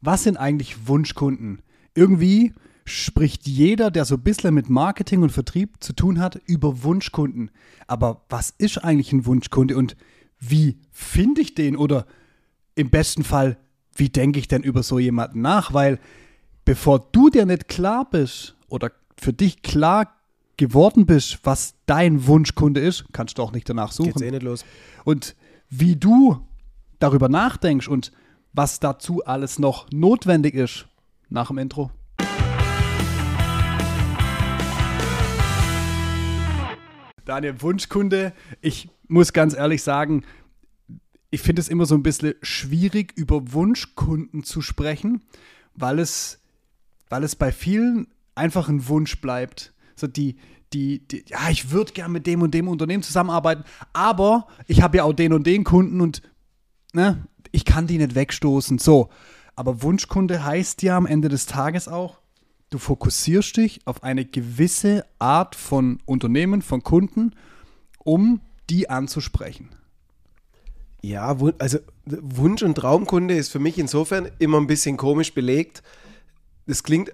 Was sind eigentlich Wunschkunden? Irgendwie spricht jeder, der so ein bisschen mit Marketing und Vertrieb zu tun hat, über Wunschkunden. Aber was ist eigentlich ein Wunschkunde und wie finde ich den? Oder im besten Fall, wie denke ich denn über so jemanden nach? Weil bevor du dir nicht klar bist oder für dich klar geworden bist, was dein Wunschkunde ist, kannst du auch nicht danach suchen. Geht's eh nicht los. Und wie du darüber nachdenkst und was dazu alles noch notwendig ist, nach dem Intro. Daniel, Wunschkunde, ich muss ganz ehrlich sagen, ich finde es immer so ein bisschen schwierig, über Wunschkunden zu sprechen, weil es, weil es bei vielen einfach ein Wunsch bleibt. So die, die, die ja, ich würde gerne mit dem und dem Unternehmen zusammenarbeiten, aber ich habe ja auch den und den Kunden und ne, ich kann die nicht wegstoßen. So. Aber Wunschkunde heißt ja am Ende des Tages auch, du fokussierst dich auf eine gewisse Art von Unternehmen, von Kunden, um die anzusprechen. Ja, also Wunsch- und Traumkunde ist für mich insofern immer ein bisschen komisch belegt. Es klingt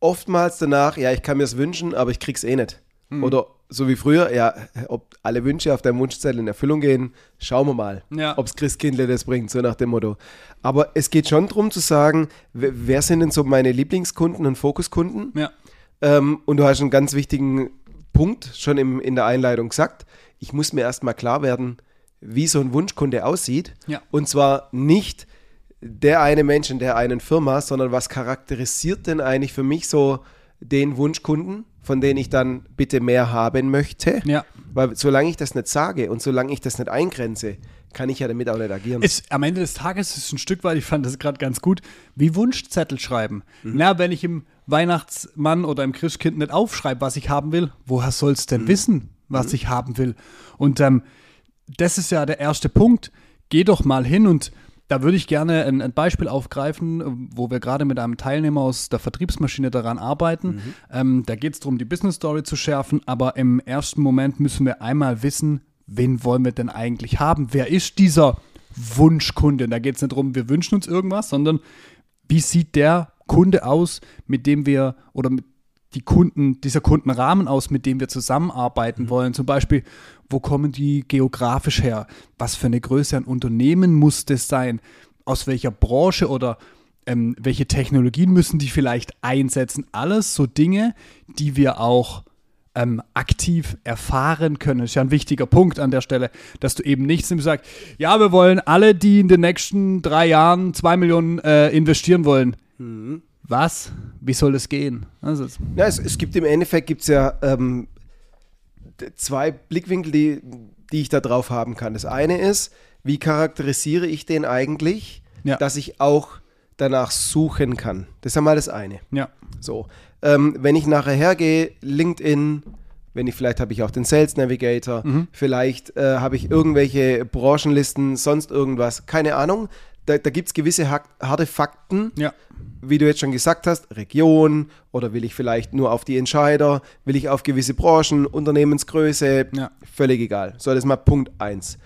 oftmals danach, ja, ich kann mir es wünschen, aber ich krieg's eh nicht. Hm. Oder so wie früher, ja, ob alle Wünsche auf deinem Wunschzettel in Erfüllung gehen, schauen wir mal, ja. ob's Christkindle das bringt, so nach dem Motto. Aber es geht schon darum zu sagen, wer sind denn so meine Lieblingskunden und Fokuskunden? Ja. Ähm, und du hast einen ganz wichtigen Punkt schon im, in der Einleitung gesagt. Ich muss mir erstmal klar werden, wie so ein Wunschkunde aussieht. Ja. Und zwar nicht der eine Mensch in der einen Firma, sondern was charakterisiert denn eigentlich für mich so den Wunschkunden, von denen ich dann bitte mehr haben möchte? Ja. Weil solange ich das nicht sage und solange ich das nicht eingrenze, kann ich ja damit auch nicht agieren. Ist, am Ende des Tages ist es ein Stück weit, ich fand das gerade ganz gut, wie Wunschzettel schreiben. Mhm. Na, wenn ich im Weihnachtsmann oder im Christkind nicht aufschreibe, was ich haben will, woher soll es denn mhm. wissen, was mhm. ich haben will? Und ähm, das ist ja der erste Punkt. Geh doch mal hin und da würde ich gerne ein, ein, Beispiel aufgreifen, wo wir gerade mit einem Teilnehmer aus der Vertriebsmaschine daran arbeiten. Mhm. Ähm, da geht es darum, die Business Story zu schärfen, aber im ersten Moment müssen wir einmal wissen, wen wollen wir denn eigentlich haben? Wer ist dieser Wunschkunde? Da geht es nicht darum, wir wünschen uns irgendwas, sondern wie sieht der Kunde aus, mit dem wir oder mit die Kunden, dieser Kundenrahmen aus, mit dem wir zusammenarbeiten mhm. wollen. Zum Beispiel, wo kommen die geografisch her? Was für eine Größe an Unternehmen muss das sein? Aus welcher Branche oder ähm, welche Technologien müssen die vielleicht einsetzen? Alles so Dinge, die wir auch ähm, aktiv erfahren können. Das ist ja ein wichtiger Punkt an der Stelle, dass du eben nicht sagst, ja, wir wollen alle, die in den nächsten drei Jahren zwei Millionen äh, investieren wollen. Mhm was? Wie soll das gehen? Also, ja, es, es, gibt im Endeffekt gibt's ja ähm, zwei Blickwinkel, die, die ich da drauf haben kann. Das eine ist, wie charakterisiere ich den eigentlich, ja. dass ich auch danach suchen kann. Das ist ja mal das eine. Ja. So. Ähm, wenn ich nachher hergehe, LinkedIn, wenn ich vielleicht habe ich auch den Sales Navigator, mhm. vielleicht äh, habe ich irgendwelche Branchenlisten, sonst irgendwas, keine Ahnung da, da gibt es gewisse harte Fakten, ja. wie du jetzt schon gesagt hast, Region oder will ich vielleicht nur auf die Entscheider, will ich auf gewisse Branchen, Unternehmensgröße, ja. völlig egal. So, das ist mal Punkt 1.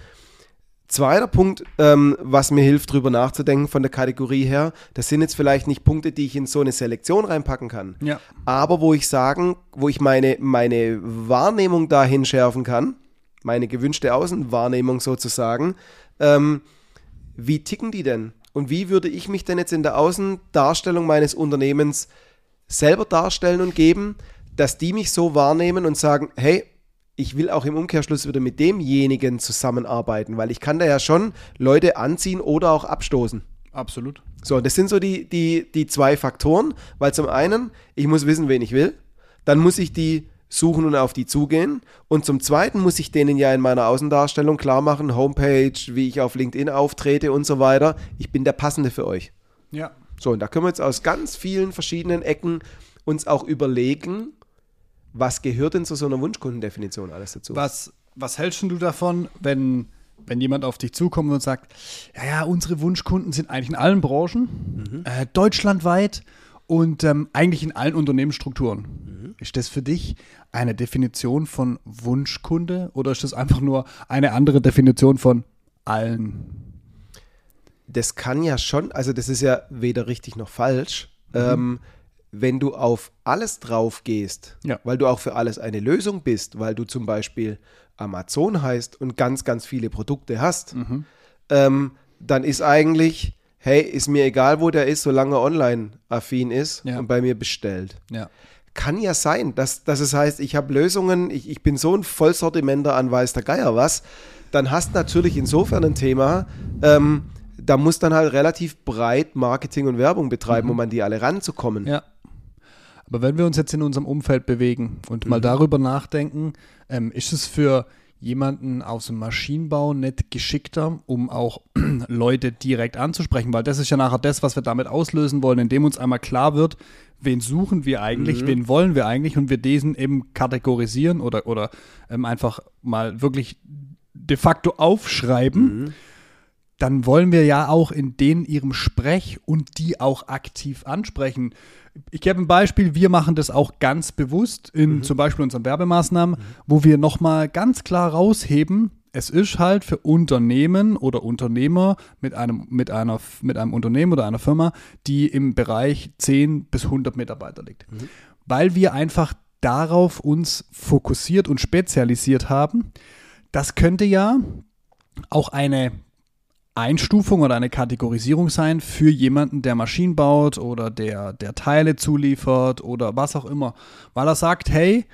Zweiter Punkt, ähm, was mir hilft, darüber nachzudenken von der Kategorie her, das sind jetzt vielleicht nicht Punkte, die ich in so eine Selektion reinpacken kann, ja. aber wo ich sagen, wo ich meine, meine Wahrnehmung dahin schärfen kann, meine gewünschte Außenwahrnehmung sozusagen, ähm, wie ticken die denn? Und wie würde ich mich denn jetzt in der Außendarstellung meines Unternehmens selber darstellen und geben, dass die mich so wahrnehmen und sagen, hey, ich will auch im Umkehrschluss wieder mit demjenigen zusammenarbeiten, weil ich kann da ja schon Leute anziehen oder auch abstoßen. Absolut. So, das sind so die, die, die zwei Faktoren, weil zum einen, ich muss wissen, wen ich will, dann muss ich die suchen und auf die zugehen. Und zum Zweiten muss ich denen ja in meiner Außendarstellung klar machen, Homepage, wie ich auf LinkedIn auftrete und so weiter. Ich bin der Passende für euch. Ja. So, und da können wir jetzt aus ganz vielen verschiedenen Ecken uns auch überlegen, was gehört denn zu so einer Wunschkundendefinition alles dazu? Was, was hältst du davon, wenn, wenn jemand auf dich zukommt und sagt, ja, ja, unsere Wunschkunden sind eigentlich in allen Branchen, mhm. äh, deutschlandweit und ähm, eigentlich in allen Unternehmensstrukturen. Ist das für dich eine Definition von Wunschkunde oder ist das einfach nur eine andere Definition von allen? das kann ja schon, also das ist ja weder richtig noch falsch, mhm. ähm, wenn du auf alles drauf gehst, ja. weil du auch für alles eine Lösung bist, weil du zum Beispiel Amazon heißt und ganz, ganz viele Produkte hast, mhm. ähm, dann ist eigentlich, hey, ist mir egal, wo der ist, solange er online affin ist ja. und bei mir bestellt. Ja. Kann ja sein, dass, dass es heißt, ich habe Lösungen, ich, ich bin so ein Vollsortimenter an weiß der Geier was, dann hast natürlich insofern ein Thema, ähm, da muss dann halt relativ breit Marketing und Werbung betreiben, mhm. um an die alle ranzukommen. Ja. Aber wenn wir uns jetzt in unserem Umfeld bewegen und mhm. mal darüber nachdenken, ähm, ist es für jemanden aus dem Maschinenbau nicht geschickter, um auch Leute direkt anzusprechen, weil das ist ja nachher das, was wir damit auslösen wollen, indem uns einmal klar wird, wen suchen wir eigentlich, mhm. wen wollen wir eigentlich und wir diesen eben kategorisieren oder, oder ähm, einfach mal wirklich de facto aufschreiben. Mhm dann wollen wir ja auch in denen ihrem Sprech und die auch aktiv ansprechen. Ich gebe ein Beispiel, wir machen das auch ganz bewusst in mhm. zum Beispiel unseren Werbemaßnahmen, mhm. wo wir nochmal ganz klar rausheben, es ist halt für Unternehmen oder Unternehmer mit einem, mit, einer, mit einem Unternehmen oder einer Firma, die im Bereich 10 bis 100 Mitarbeiter liegt. Mhm. Weil wir einfach darauf uns fokussiert und spezialisiert haben. Das könnte ja auch eine Einstufung oder eine Kategorisierung sein für jemanden, der Maschinen baut oder der, der Teile zuliefert oder was auch immer. Weil er sagt, hey,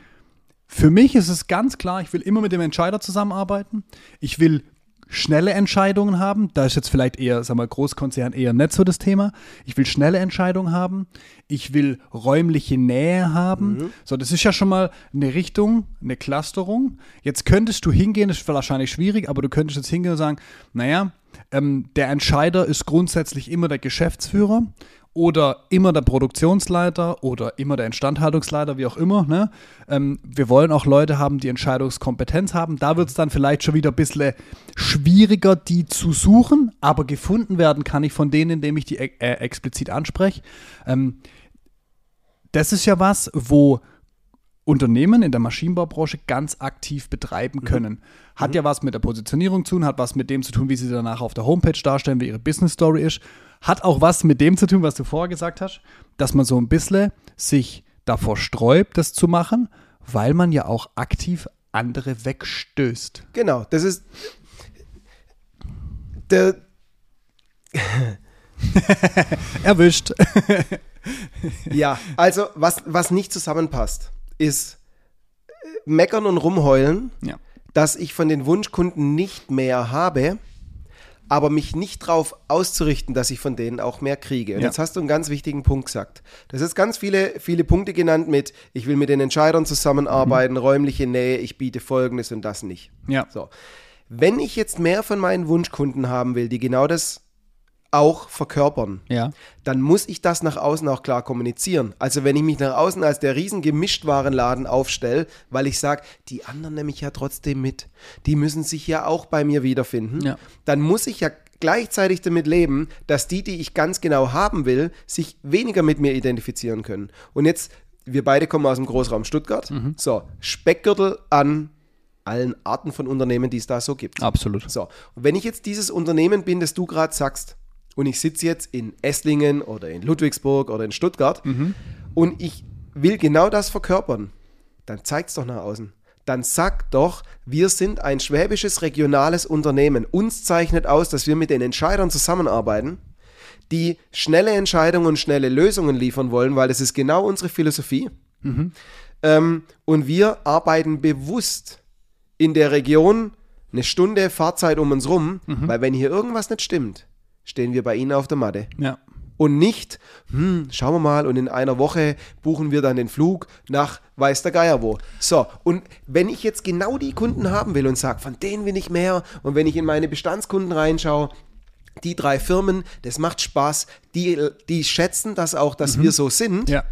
für mich ist es ganz klar, ich will immer mit dem Entscheider zusammenarbeiten. Ich will schnelle Entscheidungen haben. Da ist jetzt vielleicht eher, sag mal, Großkonzern eher nicht so das Thema. Ich will schnelle Entscheidungen haben. Ich will räumliche Nähe haben. Mhm. So, das ist ja schon mal eine Richtung, eine Clusterung. Jetzt könntest du hingehen, das ist wahrscheinlich schwierig, aber du könntest jetzt hingehen und sagen, naja, ähm, der Entscheider ist grundsätzlich immer der Geschäftsführer oder immer der Produktionsleiter oder immer der Instandhaltungsleiter, wie auch immer. Ne? Ähm, wir wollen auch Leute haben, die Entscheidungskompetenz haben. Da wird es dann vielleicht schon wieder ein bisschen schwieriger, die zu suchen, aber gefunden werden kann ich von denen, indem ich die äh, explizit anspreche. Ähm, das ist ja was, wo Unternehmen in der Maschinenbaubranche ganz aktiv betreiben mhm. können. Mhm. Hat ja was mit der Positionierung zu tun, hat was mit dem zu tun, wie sie danach auf der Homepage darstellen, wie ihre Business Story ist. Hat auch was mit dem zu tun, was du vorher gesagt hast, dass man so ein bisschen sich davor sträubt, das zu machen, weil man ja auch aktiv andere wegstößt. Genau, das ist der Erwischt. ja, also was, was nicht zusammenpasst, ist äh, meckern und rumheulen, ja. dass ich von den Wunschkunden nicht mehr habe, aber mich nicht darauf auszurichten, dass ich von denen auch mehr kriege. Und ja. jetzt hast du einen ganz wichtigen Punkt gesagt. Das ist ganz viele, viele Punkte genannt mit, ich will mit den Entscheidern zusammenarbeiten, mhm. räumliche Nähe, ich biete Folgendes und das nicht. Ja. So. Wenn ich jetzt mehr von meinen Wunschkunden haben will, die genau das auch verkörpern, ja. dann muss ich das nach außen auch klar kommunizieren. Also wenn ich mich nach außen als der riesen Gemischtwarenladen aufstelle, weil ich sage, die anderen nehme ich ja trotzdem mit, die müssen sich ja auch bei mir wiederfinden, ja. dann muss ich ja gleichzeitig damit leben, dass die, die ich ganz genau haben will, sich weniger mit mir identifizieren können. Und jetzt, wir beide kommen aus dem Großraum Stuttgart, mhm. so, Speckgürtel an allen Arten von Unternehmen, die es da so gibt. Absolut. So, und wenn ich jetzt dieses Unternehmen bin, das du gerade sagst, und ich sitze jetzt in Esslingen oder in Ludwigsburg oder in Stuttgart mhm. und ich will genau das verkörpern, dann zeigt es doch nach außen. Dann sag doch, wir sind ein schwäbisches regionales Unternehmen. Uns zeichnet aus, dass wir mit den Entscheidern zusammenarbeiten, die schnelle Entscheidungen und schnelle Lösungen liefern wollen, weil das ist genau unsere Philosophie. Mhm. Ähm, und wir arbeiten bewusst in der Region eine Stunde Fahrzeit um uns rum, mhm. weil wenn hier irgendwas nicht stimmt, stehen wir bei Ihnen auf der Matte. Ja. Und nicht, hm, schauen wir mal, und in einer Woche buchen wir dann den Flug nach weiß der Geier wo. So, und wenn ich jetzt genau die Kunden haben will und sage, von denen will ich mehr, und wenn ich in meine Bestandskunden reinschaue, die drei Firmen, das macht Spaß, die, die schätzen das auch, dass mhm. wir so sind. Ja.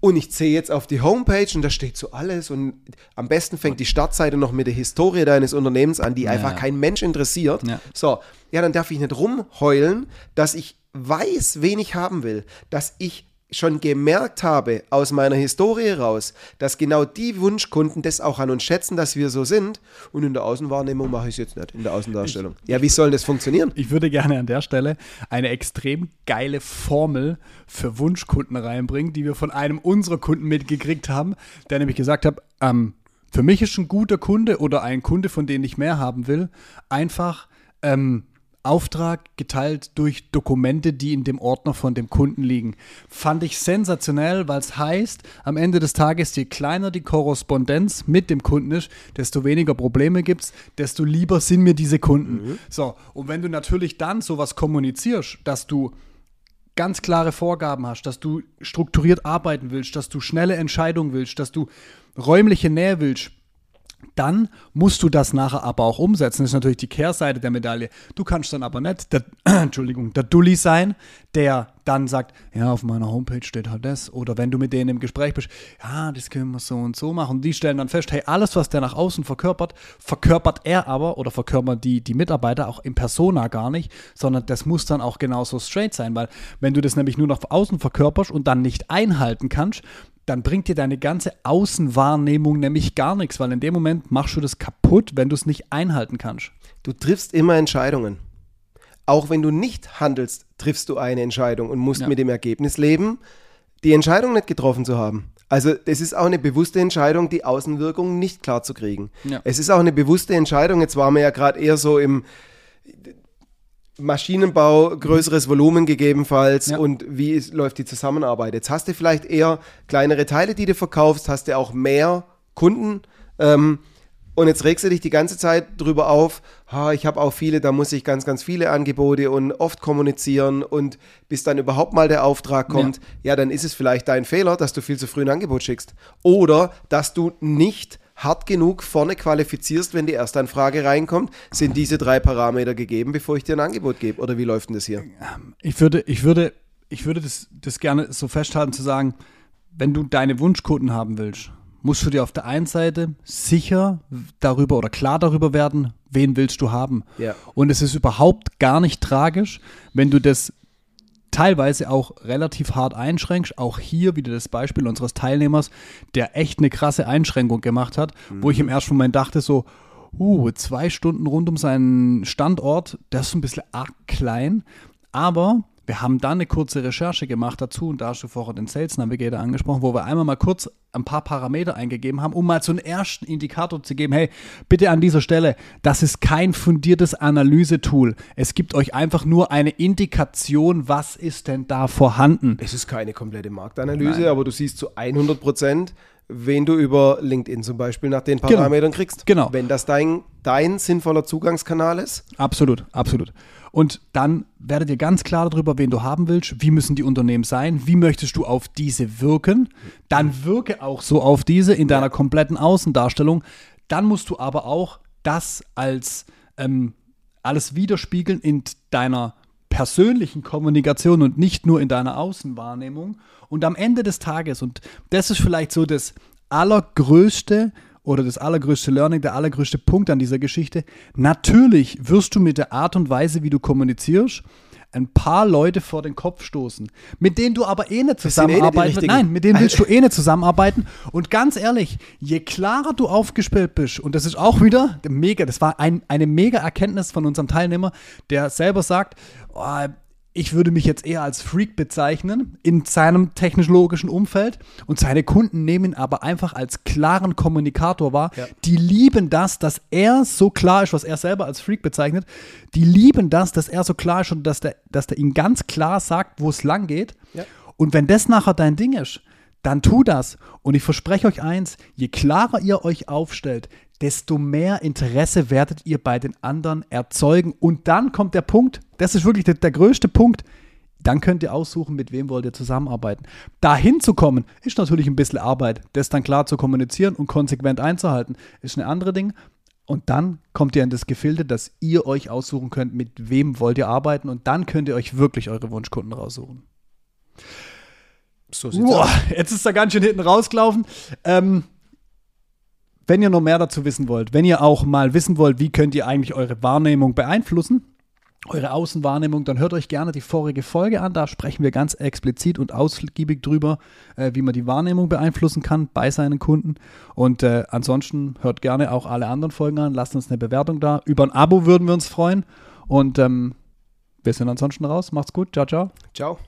Und ich zähle jetzt auf die Homepage und da steht so alles. Und am besten fängt die Startseite noch mit der Historie deines Unternehmens an, die ja, einfach kein Mensch interessiert. Ja. So, ja, dann darf ich nicht rumheulen, dass ich weiß, wen ich haben will, dass ich schon gemerkt habe aus meiner Historie raus, dass genau die Wunschkunden das auch an uns schätzen, dass wir so sind. Und in der Außenwahrnehmung mache ich es jetzt nicht, in der Außendarstellung. Ich, ja, wie soll das funktionieren? Ich würde gerne an der Stelle eine extrem geile Formel für Wunschkunden reinbringen, die wir von einem unserer Kunden mitgekriegt haben, der nämlich gesagt hat, ähm, für mich ist ein guter Kunde oder ein Kunde, von dem ich mehr haben will, einfach ähm, Auftrag geteilt durch Dokumente, die in dem Ordner von dem Kunden liegen. Fand ich sensationell, weil es heißt, am Ende des Tages, je kleiner die Korrespondenz mit dem Kunden ist, desto weniger Probleme gibt es, desto lieber sind mir diese Kunden. Mhm. So, und wenn du natürlich dann sowas kommunizierst, dass du ganz klare Vorgaben hast, dass du strukturiert arbeiten willst, dass du schnelle Entscheidungen willst, dass du räumliche Nähe willst, dann musst du das nachher aber auch umsetzen. Das ist natürlich die Kehrseite der Medaille. Du kannst dann aber nicht der, Entschuldigung, der Dulli sein, der dann sagt, ja, auf meiner Homepage steht halt das. Oder wenn du mit denen im Gespräch bist, ja, das können wir so und so machen. Und die stellen dann fest, hey, alles, was der nach außen verkörpert, verkörpert er aber oder verkörpern die, die Mitarbeiter auch in Persona gar nicht, sondern das muss dann auch genauso straight sein, weil wenn du das nämlich nur nach außen verkörperst und dann nicht einhalten kannst, dann bringt dir deine ganze Außenwahrnehmung nämlich gar nichts, weil in dem Moment machst du das kaputt, wenn du es nicht einhalten kannst. Du triffst immer Entscheidungen. Auch wenn du nicht handelst, triffst du eine Entscheidung und musst ja. mit dem Ergebnis leben, die Entscheidung nicht getroffen zu haben. Also es ist auch eine bewusste Entscheidung, die Außenwirkung nicht klar zu kriegen. Ja. Es ist auch eine bewusste Entscheidung, jetzt waren wir ja gerade eher so im, Maschinenbau, größeres Volumen gegebenenfalls ja. und wie ist, läuft die Zusammenarbeit. Jetzt hast du vielleicht eher kleinere Teile, die du verkaufst, hast du auch mehr Kunden ähm, und jetzt regst du dich die ganze Zeit drüber auf, ha, ich habe auch viele, da muss ich ganz, ganz viele Angebote und oft kommunizieren und bis dann überhaupt mal der Auftrag kommt, ja, ja dann ist es vielleicht dein Fehler, dass du viel zu früh ein Angebot schickst oder dass du nicht hart genug vorne qualifizierst, wenn die Erstanfrage reinkommt, sind diese drei Parameter gegeben, bevor ich dir ein Angebot gebe? Oder wie läuft denn das hier? Ich würde, ich würde, ich würde das, das gerne so festhalten zu sagen, wenn du deine Wunschkunden haben willst, musst du dir auf der einen Seite sicher darüber oder klar darüber werden, wen willst du haben. Ja. Und es ist überhaupt gar nicht tragisch, wenn du das teilweise auch relativ hart einschränkst. Auch hier wieder das Beispiel unseres Teilnehmers, der echt eine krasse Einschränkung gemacht hat, mhm. wo ich im mhm. ersten Moment dachte so, uh, zwei Stunden rund um seinen Standort, das ist ein bisschen arg klein. Aber wir haben dann eine kurze Recherche gemacht dazu und da hast du vorher den Sales Navigator angesprochen, wo wir einmal mal kurz ein paar Parameter eingegeben haben, um mal so einen ersten Indikator zu geben. Hey, bitte an dieser Stelle, das ist kein fundiertes Analysetool. Es gibt euch einfach nur eine Indikation, was ist denn da vorhanden. Es ist keine komplette Marktanalyse, Nein. aber du siehst zu 100 Prozent, wen du über LinkedIn zum Beispiel nach den genau. Parametern genau. kriegst. Genau. Wenn das dein, dein sinnvoller Zugangskanal ist. Absolut, absolut. Und dann werdet ihr ganz klar darüber, wen du haben willst, wie müssen die Unternehmen sein, wie möchtest du auf diese wirken. Dann wirke auch so auf diese in deiner kompletten Außendarstellung. Dann musst du aber auch das als ähm, alles widerspiegeln in deiner persönlichen Kommunikation und nicht nur in deiner Außenwahrnehmung. Und am Ende des Tages, und das ist vielleicht so das allergrößte oder das allergrößte Learning, der allergrößte Punkt an dieser Geschichte. Natürlich wirst du mit der Art und Weise, wie du kommunizierst, ein paar Leute vor den Kopf stoßen, mit denen du aber eh nicht eh zusammenarbeiten. Eh Nein, mit denen willst du eh nicht zusammenarbeiten. Und ganz ehrlich, je klarer du aufgespielt bist, und das ist auch wieder mega, das war ein, eine mega Erkenntnis von unserem Teilnehmer, der selber sagt, oh, ich würde mich jetzt eher als Freak bezeichnen in seinem technologischen Umfeld und seine Kunden nehmen ihn aber einfach als klaren Kommunikator wahr. Ja. Die lieben das, dass er so klar ist, was er selber als Freak bezeichnet. Die lieben das, dass er so klar ist und dass der, dass der ihnen ganz klar sagt, wo es lang geht. Ja. Und wenn das nachher dein Ding ist, dann tu das. Und ich verspreche euch eins, je klarer ihr euch aufstellt, desto mehr Interesse werdet ihr bei den anderen erzeugen. Und dann kommt der Punkt, das ist wirklich der, der größte Punkt, dann könnt ihr aussuchen, mit wem wollt ihr zusammenarbeiten. Dahin zu kommen, ist natürlich ein bisschen Arbeit. Das dann klar zu kommunizieren und konsequent einzuhalten, ist eine andere Ding. Und dann kommt ihr in das Gefilde, dass ihr euch aussuchen könnt, mit wem wollt ihr arbeiten. Und dann könnt ihr euch wirklich eure Wunschkunden raussuchen. So sieht's Boah, aus. Jetzt ist er ganz schön hinten rausgelaufen. Ähm, wenn ihr noch mehr dazu wissen wollt, wenn ihr auch mal wissen wollt, wie könnt ihr eigentlich eure Wahrnehmung beeinflussen, eure Außenwahrnehmung, dann hört euch gerne die vorige Folge an. Da sprechen wir ganz explizit und ausgiebig drüber, äh, wie man die Wahrnehmung beeinflussen kann bei seinen Kunden. Und äh, ansonsten hört gerne auch alle anderen Folgen an. Lasst uns eine Bewertung da. Über ein Abo würden wir uns freuen. Und ähm, wir sind ansonsten raus. Macht's gut. Ciao, ciao. Ciao.